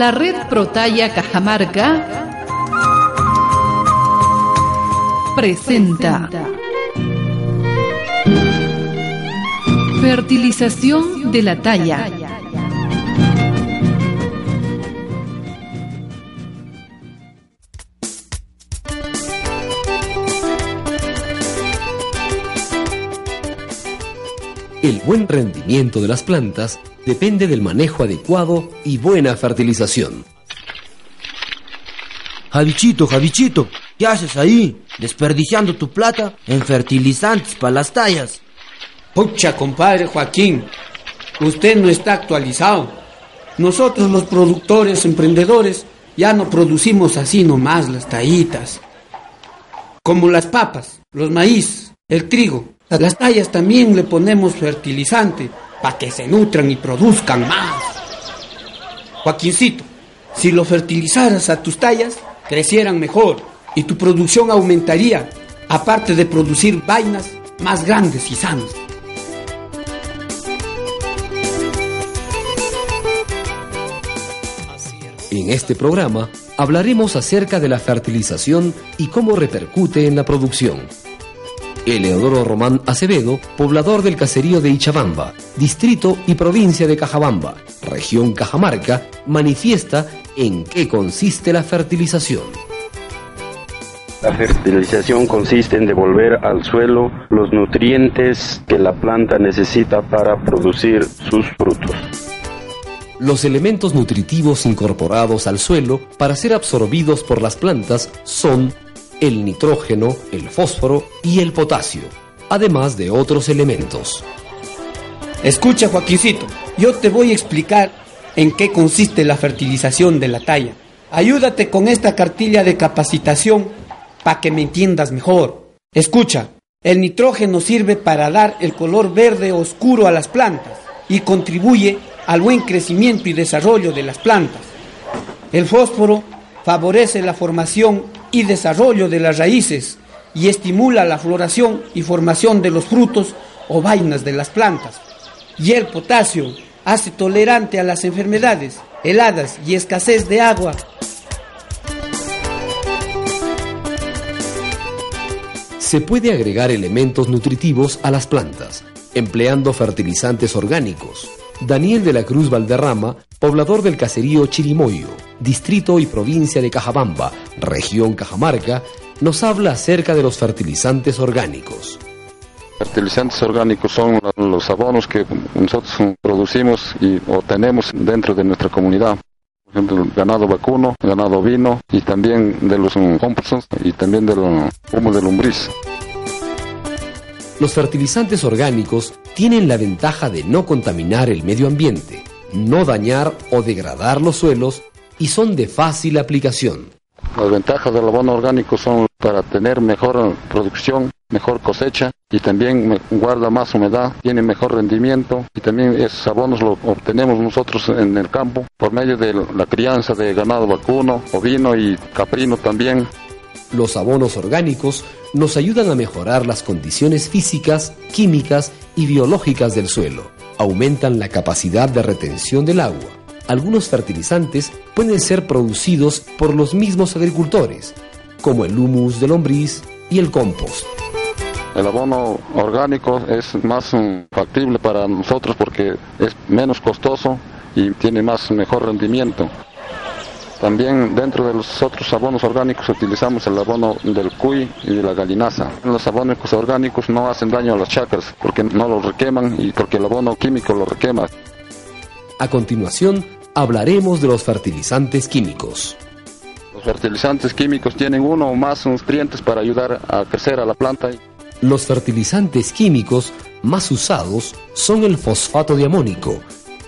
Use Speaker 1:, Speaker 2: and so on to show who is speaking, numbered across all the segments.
Speaker 1: La red Protaya Cajamarca presenta Fertilización de la talla.
Speaker 2: El buen rendimiento de las plantas depende del manejo adecuado y buena fertilización.
Speaker 3: Javichito, Javichito, ¿qué haces ahí? Desperdiciando tu plata en fertilizantes para las tallas.
Speaker 4: Pucha, compadre Joaquín, usted no está actualizado. Nosotros los productores, emprendedores, ya no producimos así nomás las tallitas. Como las papas, los maíz, el trigo. A las tallas también le ponemos fertilizante para que se nutran y produzcan más. Joaquincito, si lo fertilizaras a tus tallas, crecieran mejor y tu producción aumentaría, aparte de producir vainas más grandes y sanas.
Speaker 2: En este programa hablaremos acerca de la fertilización y cómo repercute en la producción. Eleodoro Román Acevedo, poblador del caserío de Ichabamba, distrito y provincia de Cajabamba, región Cajamarca, manifiesta en qué consiste la fertilización.
Speaker 5: La fertilización consiste en devolver al suelo los nutrientes que la planta necesita para producir sus frutos.
Speaker 2: Los elementos nutritivos incorporados al suelo para ser absorbidos por las plantas son el nitrógeno, el fósforo y el potasio, además de otros elementos.
Speaker 4: Escucha, Joaquincito, yo te voy a explicar en qué consiste la fertilización de la talla. Ayúdate con esta cartilla de capacitación para que me entiendas mejor. Escucha, el nitrógeno sirve para dar el color verde oscuro a las plantas y contribuye al buen crecimiento y desarrollo de las plantas. El fósforo favorece la formación y desarrollo de las raíces y estimula la floración y formación de los frutos o vainas de las plantas. Y el potasio hace tolerante a las enfermedades, heladas y escasez de agua.
Speaker 2: Se puede agregar elementos nutritivos a las plantas, empleando fertilizantes orgánicos. Daniel de la Cruz Valderrama, poblador del caserío Chirimoyo, distrito y provincia de Cajabamba, región Cajamarca, nos habla acerca de los fertilizantes orgánicos.
Speaker 6: Fertilizantes orgánicos son los abonos que nosotros producimos y obtenemos dentro de nuestra comunidad. Por ejemplo, ganado vacuno, ganado vino y también de los compostos y también del humo de lombriz.
Speaker 2: Los fertilizantes orgánicos tienen la ventaja de no contaminar el medio ambiente, no dañar o degradar los suelos y son de fácil aplicación.
Speaker 6: Las ventajas del abono orgánico son para tener mejor producción, mejor cosecha y también guarda más humedad, tiene mejor rendimiento y también esos abonos los obtenemos nosotros en el campo por medio de la crianza de ganado vacuno, ovino y caprino también.
Speaker 2: Los abonos orgánicos nos ayudan a mejorar las condiciones físicas, químicas y biológicas del suelo. Aumentan la capacidad de retención del agua. Algunos fertilizantes pueden ser producidos por los mismos agricultores, como el humus de lombriz y el compost.
Speaker 6: El abono orgánico es más factible para nosotros porque es menos costoso y tiene más mejor rendimiento. También dentro de los otros abonos orgánicos utilizamos el abono del cuy y de la gallinaza. Los abonos orgánicos no hacen daño a las chacras porque no los requeman y porque el abono químico lo requema.
Speaker 2: A continuación, hablaremos de los fertilizantes químicos.
Speaker 6: Los fertilizantes químicos tienen uno o más nutrientes para ayudar a crecer a la planta.
Speaker 2: Los fertilizantes químicos más usados son el fosfato de amónico,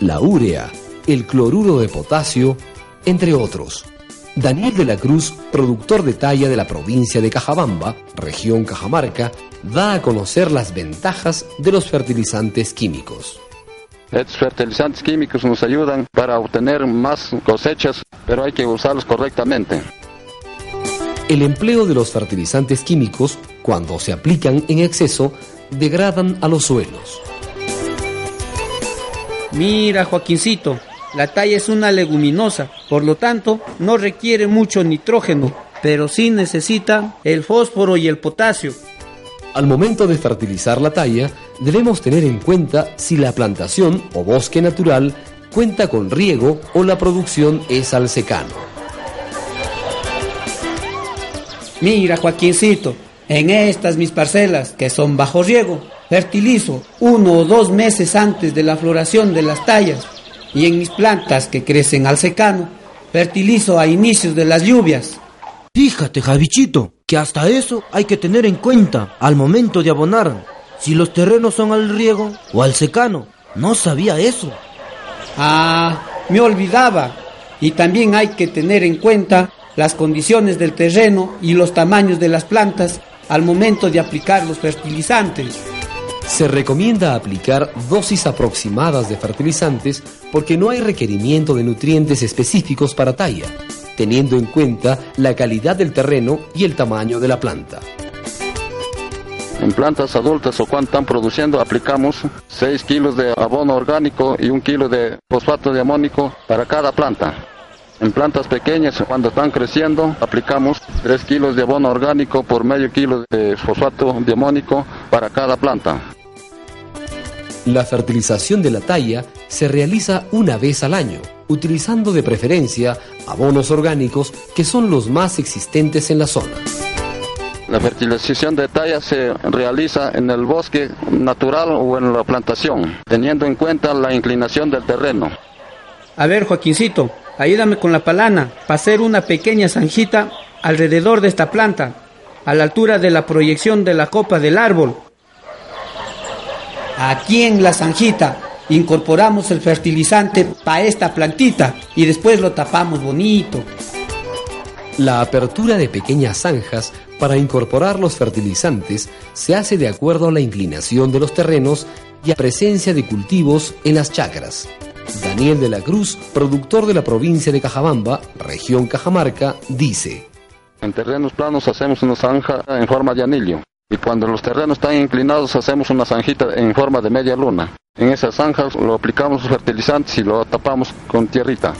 Speaker 2: la urea, el cloruro de potasio, entre otros. Daniel de la Cruz, productor de talla de la provincia de Cajabamba, región Cajamarca, da a conocer las ventajas de los fertilizantes químicos.
Speaker 6: Estos fertilizantes químicos nos ayudan para obtener más cosechas, pero hay que usarlos correctamente.
Speaker 2: El empleo de los fertilizantes químicos, cuando se aplican en exceso, degradan a los suelos.
Speaker 4: Mira, Joaquincito, la talla es una leguminosa, por lo tanto no requiere mucho nitrógeno, pero sí necesita el fósforo y el potasio.
Speaker 2: Al momento de fertilizar la talla, debemos tener en cuenta si la plantación o bosque natural cuenta con riego o la producción es al secano.
Speaker 4: Mira, Joaquincito, en estas mis parcelas, que son bajo riego, fertilizo uno o dos meses antes de la floración de las tallas y en mis plantas que crecen al secano, fertilizo a inicios de las lluvias.
Speaker 3: Fíjate, Javichito, que hasta eso hay que tener en cuenta al momento de abonar. Si los terrenos son al riego o al secano. No sabía eso.
Speaker 4: Ah, me olvidaba. Y también hay que tener en cuenta las condiciones del terreno y los tamaños de las plantas al momento de aplicar los fertilizantes.
Speaker 2: Se recomienda aplicar dosis aproximadas de fertilizantes porque no hay requerimiento de nutrientes específicos para talla, teniendo en cuenta la calidad del terreno y el tamaño de la planta.
Speaker 6: En plantas adultas o cuando están produciendo aplicamos 6 kilos de abono orgánico y 1 kilo de fosfato de amónico para cada planta. En plantas pequeñas, cuando están creciendo, aplicamos 3 kilos de abono orgánico por medio kilo de fosfato de amónico para cada planta.
Speaker 2: La fertilización de la talla se realiza una vez al año, utilizando de preferencia abonos orgánicos que son los más existentes en la zona.
Speaker 6: La fertilización de talla se realiza en el bosque natural o en la plantación, teniendo en cuenta la inclinación del terreno.
Speaker 4: A ver, Joaquincito, ayúdame con la palana para hacer una pequeña zanjita alrededor de esta planta, a la altura de la proyección de la copa del árbol. Aquí en la zanjita incorporamos el fertilizante para esta plantita y después lo tapamos bonito.
Speaker 2: La apertura de pequeñas zanjas para incorporar los fertilizantes se hace de acuerdo a la inclinación de los terrenos y a presencia de cultivos en las chacras. Daniel de la Cruz, productor de la provincia de Cajabamba, región Cajamarca, dice:
Speaker 6: En terrenos planos hacemos una zanja en forma de anillo. Y cuando los terrenos están inclinados hacemos una zanjita en forma de media luna. En esas zanjas lo aplicamos los fertilizantes y lo tapamos con tierrita.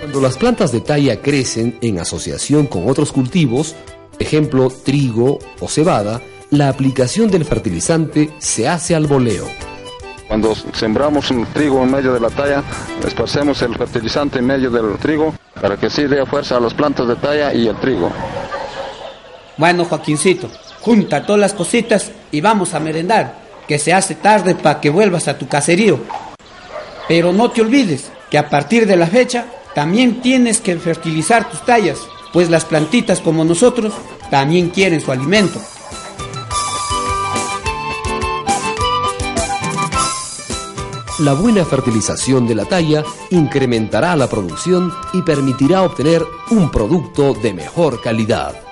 Speaker 2: Cuando las plantas de talla crecen en asociación con otros cultivos, ejemplo trigo o cebada, la aplicación del fertilizante se hace al voleo.
Speaker 6: Cuando sembramos un trigo en medio de la talla, esparcemos el fertilizante en medio del trigo para que sí dé fuerza a las plantas de talla y el trigo.
Speaker 4: Bueno, Joaquincito, junta todas las cositas y vamos a merendar, que se hace tarde para que vuelvas a tu caserío. Pero no te olvides que a partir de la fecha también tienes que fertilizar tus tallas, pues las plantitas como nosotros también quieren su alimento.
Speaker 2: La buena fertilización de la talla incrementará la producción y permitirá obtener un producto de mejor calidad.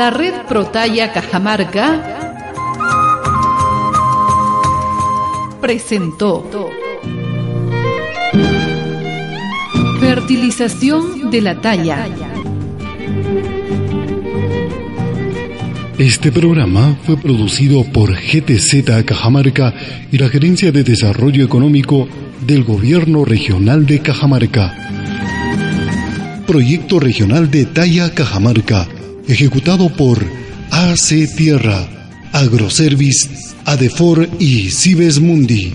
Speaker 1: La red Protaya Cajamarca presentó Fertilización de la talla.
Speaker 7: Este programa fue producido por GTZ Cajamarca y la Gerencia de Desarrollo Económico del Gobierno Regional de Cajamarca. Proyecto Regional de Talla Cajamarca, ejecutado por AC Tierra, Agroservice, Adefor y Cibes Mundi.